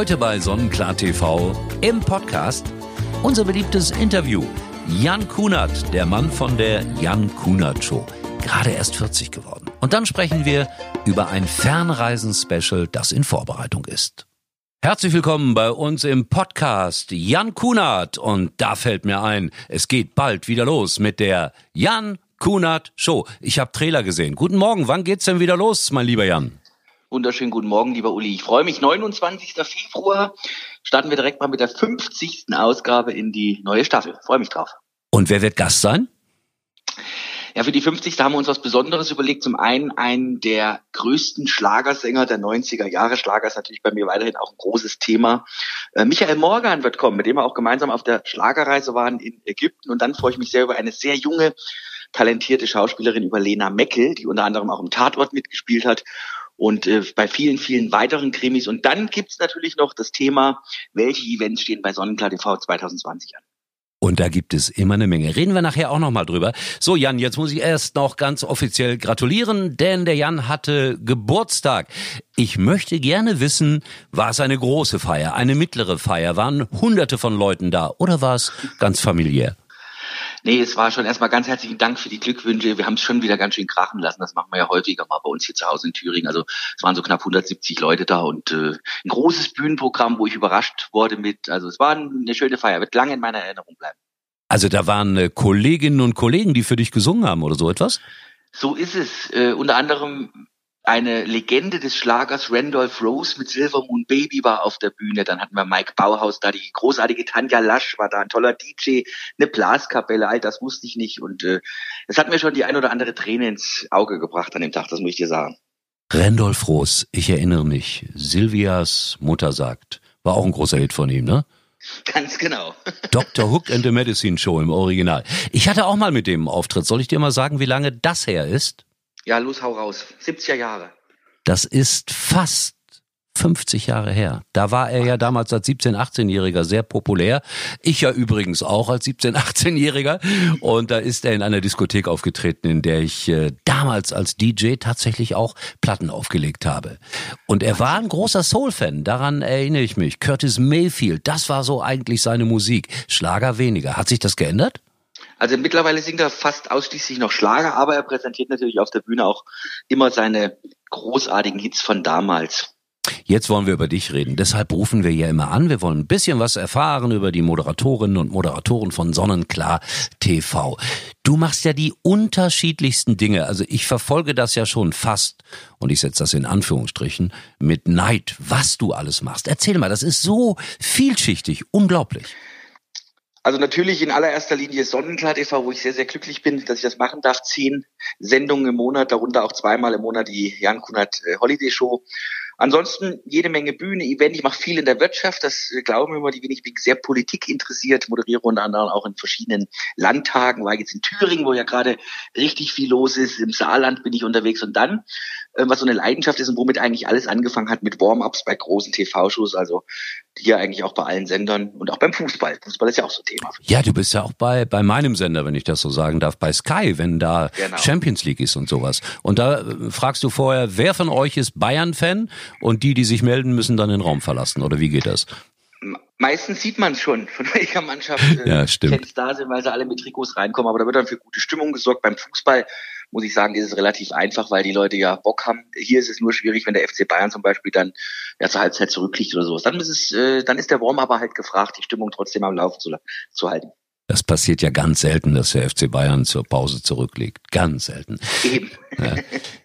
Heute bei Sonnenklar TV im Podcast unser beliebtes Interview. Jan Kunert, der Mann von der Jan Kunert Show. Gerade erst 40 geworden. Und dann sprechen wir über ein Fernreisen-Special, das in Vorbereitung ist. Herzlich willkommen bei uns im Podcast Jan Kunert. Und da fällt mir ein, es geht bald wieder los mit der Jan Kunert Show. Ich habe Trailer gesehen. Guten Morgen, wann geht's denn wieder los, mein lieber Jan? Wunderschönen guten Morgen, lieber Uli. Ich freue mich. 29. Februar starten wir direkt mal mit der 50. Ausgabe in die neue Staffel. Freue mich drauf. Und wer wird Gast sein? Ja, für die 50. haben wir uns was Besonderes überlegt. Zum einen einen der größten Schlagersänger der 90er Jahre. Schlager ist natürlich bei mir weiterhin auch ein großes Thema. Äh, Michael Morgan wird kommen, mit dem wir auch gemeinsam auf der Schlagerreise waren in Ägypten. Und dann freue ich mich sehr über eine sehr junge, talentierte Schauspielerin, über Lena Meckel, die unter anderem auch im Tatort mitgespielt hat und äh, bei vielen, vielen weiteren Krimis. Und dann gibt's natürlich noch das Thema, welche Events stehen bei Sonnenklar TV 2020 an. Und da gibt es immer eine Menge. Reden wir nachher auch nochmal drüber. So, Jan, jetzt muss ich erst noch ganz offiziell gratulieren, denn der Jan hatte Geburtstag. Ich möchte gerne wissen, war es eine große Feier, eine mittlere Feier? Waren hunderte von Leuten da oder war es ganz familiär? Nee, es war schon erstmal ganz herzlichen Dank für die Glückwünsche. Wir haben es schon wieder ganz schön krachen lassen. Das machen wir ja häufiger mal bei uns hier zu Hause in Thüringen. Also es waren so knapp 170 Leute da und äh, ein großes Bühnenprogramm, wo ich überrascht wurde mit. Also es war eine schöne Feier, wird lange in meiner Erinnerung bleiben. Also da waren äh, Kolleginnen und Kollegen, die für dich gesungen haben oder so etwas? So ist es. Äh, unter anderem eine Legende des Schlagers Randolph Rose mit Silver Moon Baby war auf der Bühne. Dann hatten wir Mike Bauhaus da, die großartige Tanja Lasch war da, ein toller DJ, eine Blaskapelle, all das wusste ich nicht. Und äh, es hat mir schon die ein oder andere Träne ins Auge gebracht an dem Tag, das muss ich dir sagen. Randolph Rose, ich erinnere mich, Silvias Mutter sagt, war auch ein großer Hit von ihm, ne? Ganz genau. Dr. Hook and the Medicine Show im Original. Ich hatte auch mal mit dem Auftritt. Soll ich dir mal sagen, wie lange das her ist? Ja, los, hau raus. 70er Jahre. Das ist fast 50 Jahre her. Da war er ja damals als 17-, 18-Jähriger sehr populär. Ich ja übrigens auch als 17-, 18-Jähriger. Und da ist er in einer Diskothek aufgetreten, in der ich äh, damals als DJ tatsächlich auch Platten aufgelegt habe. Und er war ein großer Soul-Fan, daran erinnere ich mich. Curtis Mayfield, das war so eigentlich seine Musik. Schlager weniger. Hat sich das geändert? Also mittlerweile singt er fast ausschließlich noch Schlager, aber er präsentiert natürlich auf der Bühne auch immer seine großartigen Hits von damals. Jetzt wollen wir über dich reden. Deshalb rufen wir ja immer an. Wir wollen ein bisschen was erfahren über die Moderatorinnen und Moderatoren von Sonnenklar TV. Du machst ja die unterschiedlichsten Dinge. Also ich verfolge das ja schon fast, und ich setze das in Anführungsstrichen, mit Neid, was du alles machst. Erzähl mal, das ist so vielschichtig, unglaublich. Also natürlich in allererster Linie Sonnenklar TV, wo ich sehr, sehr glücklich bin, dass ich das machen darf. Zehn Sendungen im Monat, darunter auch zweimal im Monat die Jan Kunert äh, Holiday Show. Ansonsten jede Menge Bühne, Event. Ich mache viel in der Wirtschaft. Das äh, glauben immer die wenig. Ich bin sehr Politik interessiert, moderiere unter anderem auch in verschiedenen Landtagen. War jetzt in Thüringen, wo ja gerade richtig viel los ist. Im Saarland bin ich unterwegs. Und dann, was so eine Leidenschaft ist und womit eigentlich alles angefangen hat mit Warm-ups bei großen TV-Shows. Also hier eigentlich auch bei allen Sendern und auch beim Fußball. Fußball ist ja auch so ein Thema. Ja, du bist ja auch bei, bei meinem Sender, wenn ich das so sagen darf, bei Sky, wenn da genau. Champions League ist und sowas. Und da äh, fragst du vorher, wer von euch ist Bayern-Fan? und die, die sich melden, müssen dann den Raum verlassen. Oder wie geht das? Meistens sieht man schon, von welcher Mannschaft äh, ja, stimmt. da sind, weil sie alle mit Trikots reinkommen. Aber da wird dann für gute Stimmung gesorgt. Beim Fußball muss ich sagen, ist es relativ einfach, weil die Leute ja Bock haben. Hier ist es nur schwierig, wenn der FC Bayern zum Beispiel dann ja zur Halbzeit zurückliegt oder sowas. Dann ist es, äh, dann ist der Warm aber halt gefragt, die Stimmung trotzdem am Laufen zu, zu halten. Das passiert ja ganz selten, dass der FC Bayern zur Pause zurücklegt. Ganz selten. Eben. Ja.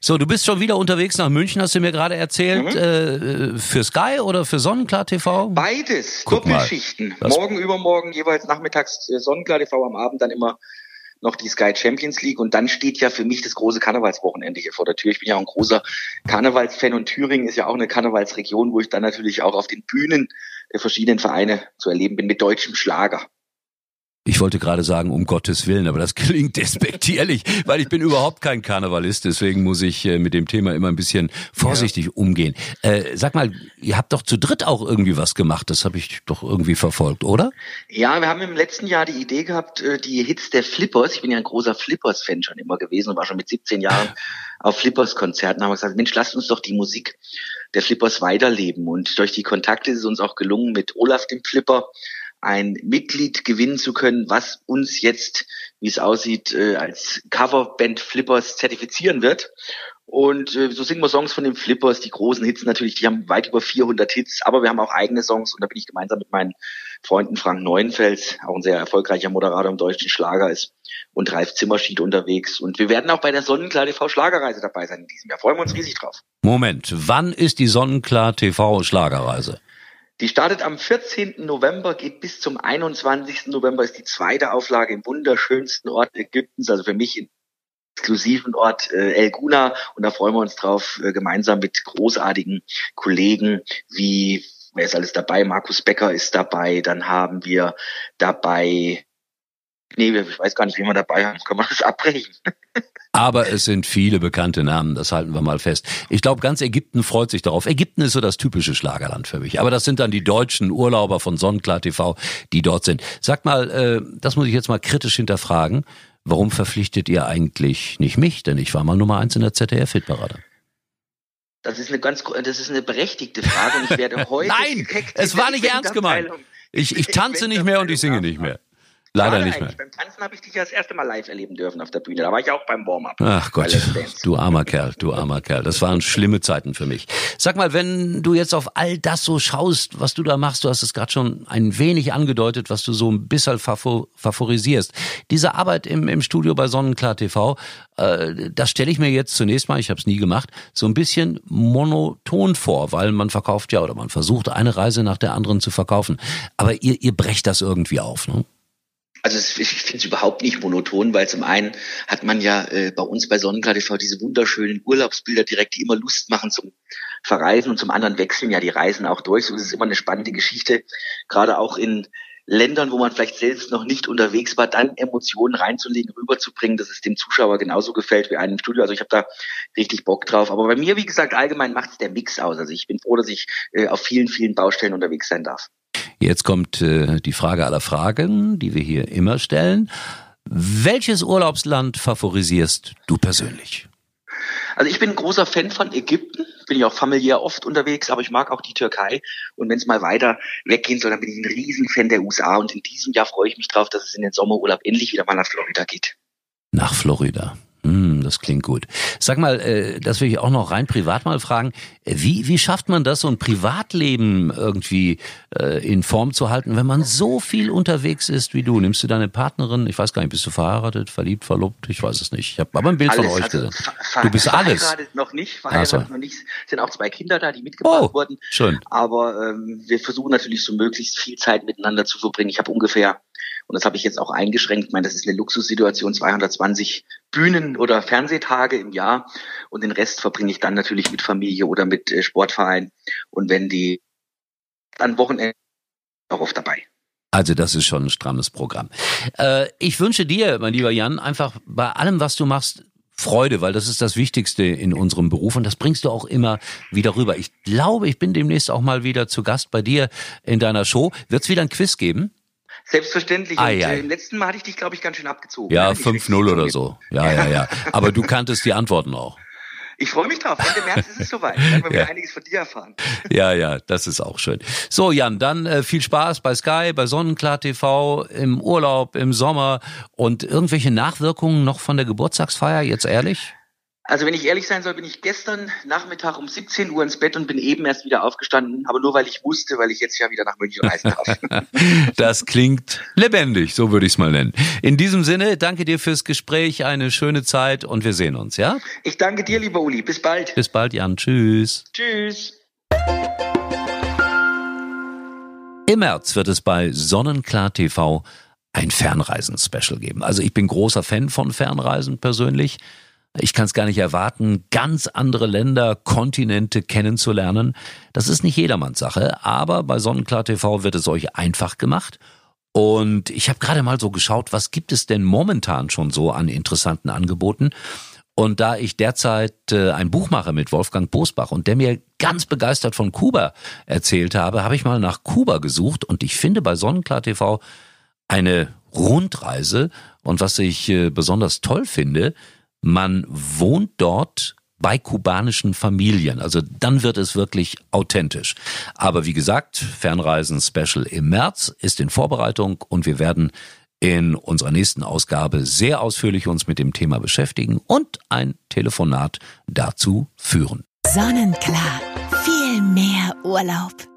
So, du bist schon wieder unterwegs nach München, hast du mir gerade erzählt. Mhm. Äh, für Sky oder für Sonnenklar TV? Beides. Guck Doppelschichten. Morgen, übermorgen, jeweils nachmittags äh, Sonnenklar TV, am Abend dann immer noch die Sky Champions League und dann steht ja für mich das große Karnevalswochenende hier vor der Tür. Ich bin ja auch ein großer Karnevalsfan und Thüringen ist ja auch eine Karnevalsregion, wo ich dann natürlich auch auf den Bühnen der verschiedenen Vereine zu erleben bin mit deutschem Schlager. Ich wollte gerade sagen, um Gottes Willen, aber das klingt despektierlich, weil ich bin überhaupt kein Karnevalist, deswegen muss ich äh, mit dem Thema immer ein bisschen vorsichtig ja. umgehen. Äh, sag mal, ihr habt doch zu dritt auch irgendwie was gemacht, das habe ich doch irgendwie verfolgt, oder? Ja, wir haben im letzten Jahr die Idee gehabt, äh, die Hits der Flippers, ich bin ja ein großer Flippers-Fan schon immer gewesen und war schon mit 17 Jahren auf Flippers-Konzerten, haben wir gesagt, Mensch, lasst uns doch die Musik der Flippers weiterleben. Und durch die Kontakte ist es uns auch gelungen, mit Olaf dem Flipper ein Mitglied gewinnen zu können, was uns jetzt, wie es aussieht, äh, als Coverband Flippers zertifizieren wird. Und äh, so singen wir Songs von den Flippers, die großen Hits natürlich, die haben weit über 400 Hits, aber wir haben auch eigene Songs und da bin ich gemeinsam mit meinen Freunden Frank Neuenfels, auch ein sehr erfolgreicher Moderator im deutschen Schlager ist, und Ralf Zimmerschied unterwegs. Und wir werden auch bei der Sonnenklar TV Schlagerreise dabei sein in diesem Jahr. Freuen wir uns riesig drauf. Moment, wann ist die Sonnenklar TV Schlagerreise? Die startet am 14. November, geht bis zum 21. November, ist die zweite Auflage im wunderschönsten Ort Ägyptens, also für mich im exklusiven Ort äh, El Guna. Und da freuen wir uns drauf, äh, gemeinsam mit großartigen Kollegen wie, wer ist alles dabei? Markus Becker ist dabei, dann haben wir dabei Nee, ich weiß gar nicht, wie wir dabei haben. Kann man das abbrechen? Aber es sind viele bekannte Namen, das halten wir mal fest. Ich glaube, ganz Ägypten freut sich darauf. Ägypten ist so das typische Schlagerland für mich. Aber das sind dann die deutschen Urlauber von Sonnenklar TV, die dort sind. Sag mal, äh, das muss ich jetzt mal kritisch hinterfragen. Warum verpflichtet ihr eigentlich nicht mich? Denn ich war mal Nummer eins in der ZDF-Hitparade. Das ist eine ganz, das ist eine berechtigte Frage und ich werde heute. Nein, es war nicht ernst gemeint. Ich, ich tanze nicht mehr und ich singe nicht mehr. Leider nicht mehr. Beim Tanzen habe ich dich ja das erste Mal live erleben dürfen auf der Bühne. Da war ich auch beim Warm-up. Ach Gott, du armer Kerl, du armer Kerl. Das waren schlimme Zeiten für mich. Sag mal, wenn du jetzt auf all das so schaust, was du da machst, du hast es gerade schon ein wenig angedeutet, was du so ein bisschen favorisierst. Diese Arbeit im, im Studio bei Sonnenklar TV, äh, das stelle ich mir jetzt zunächst mal, ich habe es nie gemacht, so ein bisschen monoton vor, weil man verkauft ja oder man versucht eine Reise nach der anderen zu verkaufen. Aber ihr, ihr brecht das irgendwie auf, ne? Also ich finde es überhaupt nicht monoton, weil zum einen hat man ja äh, bei uns bei Sonnenklar TV diese wunderschönen Urlaubsbilder direkt, die immer Lust machen zum Verreisen und zum anderen wechseln ja die Reisen auch durch. So ist es immer eine spannende Geschichte, gerade auch in Ländern, wo man vielleicht selbst noch nicht unterwegs war, dann Emotionen reinzulegen, rüberzubringen, dass es dem Zuschauer genauso gefällt wie einem Studio. Also ich habe da richtig Bock drauf. Aber bei mir, wie gesagt, allgemein macht es der Mix aus. Also ich bin froh, dass ich äh, auf vielen, vielen Baustellen unterwegs sein darf. Jetzt kommt äh, die Frage aller Fragen, die wir hier immer stellen. Welches Urlaubsland favorisierst du persönlich? Also ich bin ein großer Fan von Ägypten, bin ich auch familiär oft unterwegs, aber ich mag auch die Türkei. Und wenn es mal weiter weggehen soll, dann bin ich ein Riesenfan der USA. Und in diesem Jahr freue ich mich drauf, dass es in den Sommerurlaub endlich wieder mal nach Florida geht. Nach Florida. Das klingt gut. Sag mal, äh, das will ich auch noch rein privat mal fragen. Wie, wie schafft man das, so ein Privatleben irgendwie äh, in Form zu halten, wenn man so viel unterwegs ist wie du? Nimmst du deine Partnerin, ich weiß gar nicht, bist du verheiratet, verliebt, verlobt? Ich weiß es nicht. Ich habe aber ein Bild alles, von euch also, gesehen. Du bist alles. Verheiratet noch nicht, verheiratet so. noch nicht. Es sind auch zwei Kinder da, die mitgebracht oh, wurden. Schön. Aber ähm, wir versuchen natürlich so möglichst viel Zeit miteinander zu verbringen. Ich habe ungefähr und das habe ich jetzt auch eingeschränkt. Ich meine, das ist eine Luxussituation, 220 Bühnen oder Fernsehtage im Jahr. Und den Rest verbringe ich dann natürlich mit Familie oder mit äh, Sportverein. Und wenn die an Wochenende auch oft dabei. Also das ist schon ein strammes Programm. Äh, ich wünsche dir, mein lieber Jan, einfach bei allem, was du machst, Freude, weil das ist das Wichtigste in unserem Beruf und das bringst du auch immer wieder rüber. Ich glaube, ich bin demnächst auch mal wieder zu Gast bei dir in deiner Show. Wird es wieder ein Quiz geben? Selbstverständlich. Und, ei. Äh, Im letzten Mal hatte ich dich, glaube ich, ganz schön abgezogen. Ja, 5-0 oder so. Ja, ja, ja. Aber du kanntest die Antworten auch. Ich freue mich drauf. Ende März ist es soweit. Dann werden wir ja. einiges von dir erfahren. Ja, ja, das ist auch schön. So, Jan, dann äh, viel Spaß bei Sky, bei Sonnenklar TV, im Urlaub, im Sommer und irgendwelche Nachwirkungen noch von der Geburtstagsfeier, jetzt ehrlich? Also wenn ich ehrlich sein soll, bin ich gestern Nachmittag um 17 Uhr ins Bett und bin eben erst wieder aufgestanden, aber nur weil ich wusste, weil ich jetzt ja wieder nach München reisen darf. das klingt lebendig, so würde ich es mal nennen. In diesem Sinne, danke dir fürs Gespräch, eine schöne Zeit und wir sehen uns, ja? Ich danke dir, lieber Uli. Bis bald. Bis bald, Jan. Tschüss. Tschüss. Im März wird es bei Sonnenklar TV ein Fernreisen-Special geben. Also ich bin großer Fan von Fernreisen persönlich. Ich kann es gar nicht erwarten, ganz andere Länder, Kontinente kennenzulernen. Das ist nicht jedermanns Sache, aber bei Sonnenklar TV wird es euch einfach gemacht Und ich habe gerade mal so geschaut, was gibt es denn momentan schon so an interessanten Angeboten? Und da ich derzeit äh, ein Buch mache mit Wolfgang Bosbach und der mir ganz begeistert von Kuba erzählt habe, habe ich mal nach Kuba gesucht und ich finde bei Sonnenklar TV eine Rundreise. Und was ich äh, besonders toll finde, man wohnt dort bei kubanischen Familien. Also dann wird es wirklich authentisch. Aber wie gesagt, Fernreisen Special im März ist in Vorbereitung und wir werden in unserer nächsten Ausgabe sehr ausführlich uns mit dem Thema beschäftigen und ein Telefonat dazu führen. Sonnenklar. Viel mehr Urlaub.